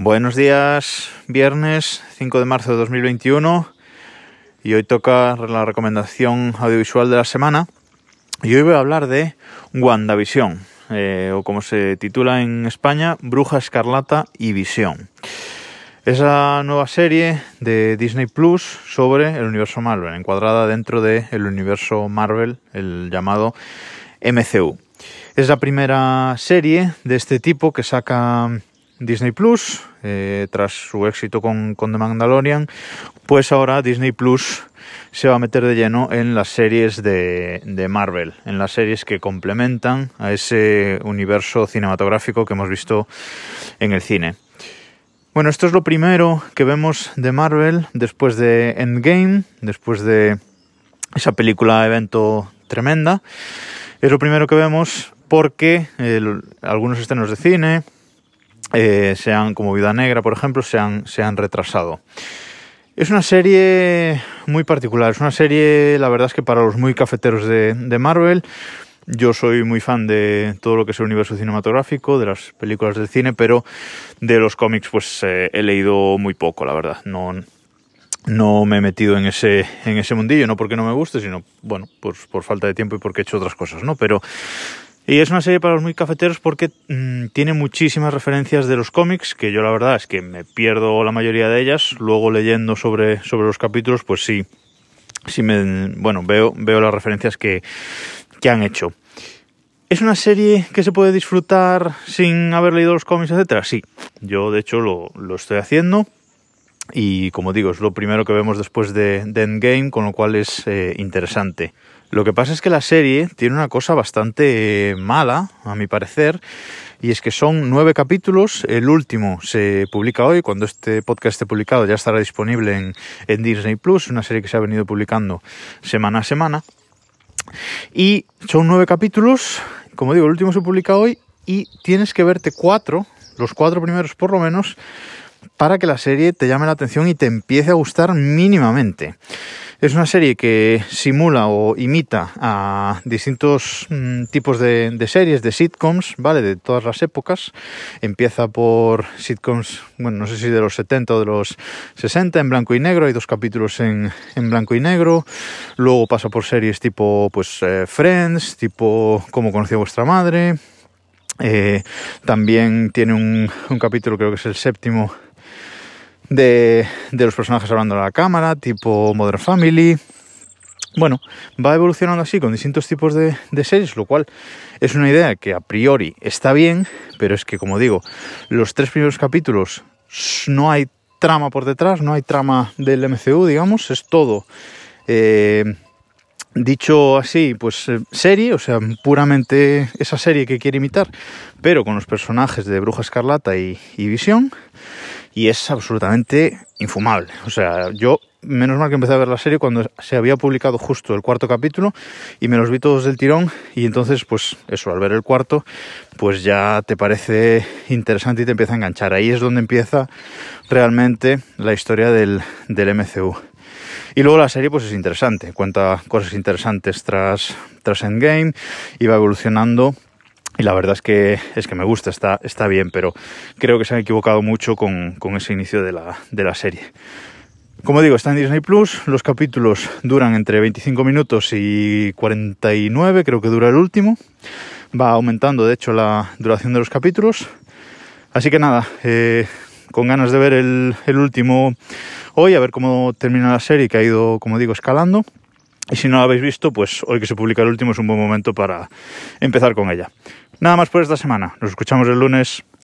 Buenos días, viernes 5 de marzo de 2021 y hoy toca la recomendación audiovisual de la semana y hoy voy a hablar de WandaVision eh, o como se titula en España, Bruja Escarlata y Visión. Es la nueva serie de Disney Plus sobre el universo Marvel, encuadrada dentro del universo Marvel, el llamado MCU. Es la primera serie de este tipo que saca Disney Plus, eh, tras su éxito con, The Mandalorian, pues ahora Disney Plus se va a meter de lleno en las series de, de, Marvel, en las series que complementan a ese universo cinematográfico que hemos visto en el cine. Bueno, esto es lo primero que vemos de Marvel después de Endgame, después de esa película evento tremenda. Es lo primero que vemos porque algunos estrenos de cine, eh, sean como Vida Negra, por ejemplo, se han, se han retrasado. Es una serie muy particular, es una serie, la verdad es que para los muy cafeteros de, de Marvel, yo soy muy fan de todo lo que es el universo cinematográfico, de las películas del cine, pero de los cómics pues eh, he leído muy poco, la verdad. No, no me he metido en ese, en ese mundillo, no porque no me guste, sino, bueno, pues por falta de tiempo y porque he hecho otras cosas, ¿no? Pero y es una serie para los muy cafeteros porque mmm, tiene muchísimas referencias de los cómics, que yo la verdad es que me pierdo la mayoría de ellas. Luego leyendo sobre, sobre los capítulos, pues sí, sí me, bueno, veo, veo las referencias que, que han hecho. ¿Es una serie que se puede disfrutar sin haber leído los cómics, etcétera? Sí, yo de hecho lo, lo estoy haciendo. Y como digo, es lo primero que vemos después de, de Endgame, con lo cual es eh, interesante. Lo que pasa es que la serie tiene una cosa bastante mala, a mi parecer, y es que son nueve capítulos. El último se publica hoy, cuando este podcast esté publicado ya estará disponible en, en Disney Plus, una serie que se ha venido publicando semana a semana. Y son nueve capítulos, como digo, el último se publica hoy y tienes que verte cuatro, los cuatro primeros por lo menos, para que la serie te llame la atención y te empiece a gustar mínimamente. Es una serie que simula o imita a distintos mmm, tipos de, de, series, de sitcoms, ¿vale? De todas las épocas. Empieza por sitcoms, bueno, no sé si de los 70 o de los 60 en blanco y negro. Hay dos capítulos en, en blanco y negro. Luego pasa por series tipo, pues, eh, Friends, tipo Cómo conocí a vuestra madre. Eh, también tiene un capítulo, creo que es el séptimo, de, de, los personajes hablando a la cámara, tipo Modern Family. Bueno, va evolucionando así con distintos tipos de, series, lo cual es una idea que a priori está bien, pero es que, como digo, los tres primeros capítulos no hay trama por detrás, no hay trama del MCU, digamos, es todo. Eh, dicho así, pues eh, serie, o sea, puramente esa serie que quiere imitar, pero con los personajes de Bruja Escarlata y Visión y es absolutamente infumable. O sea, yo menos mal que empecé a ver la serie cuando se había publicado justo el cuarto capítulo y me los vi todos del tirón y entonces pues eso, al ver el cuarto pues ya te parece interesante y te empieza a enganchar. Ahí es donde empieza realmente la historia del, del MCU. Y luego la serie pues es interesante, cuenta cosas interesantes tras, tras Endgame y va evolucionando y la verdad es que, es que me gusta, está, está bien, pero creo que se han equivocado mucho con, con ese inicio de la, de la serie. Como digo, está en Disney Plus, los capítulos duran entre 25 minutos y 49, creo que dura el último. Va aumentando, de hecho, la duración de los capítulos. Así que nada, eh, con ganas de ver el, el último hoy, a ver cómo termina la serie, que ha ido, como digo, escalando. Y si no lo habéis visto, pues hoy que se publica el último es un buen momento para empezar con ella. Nada más por esta semana. Nos escuchamos el lunes.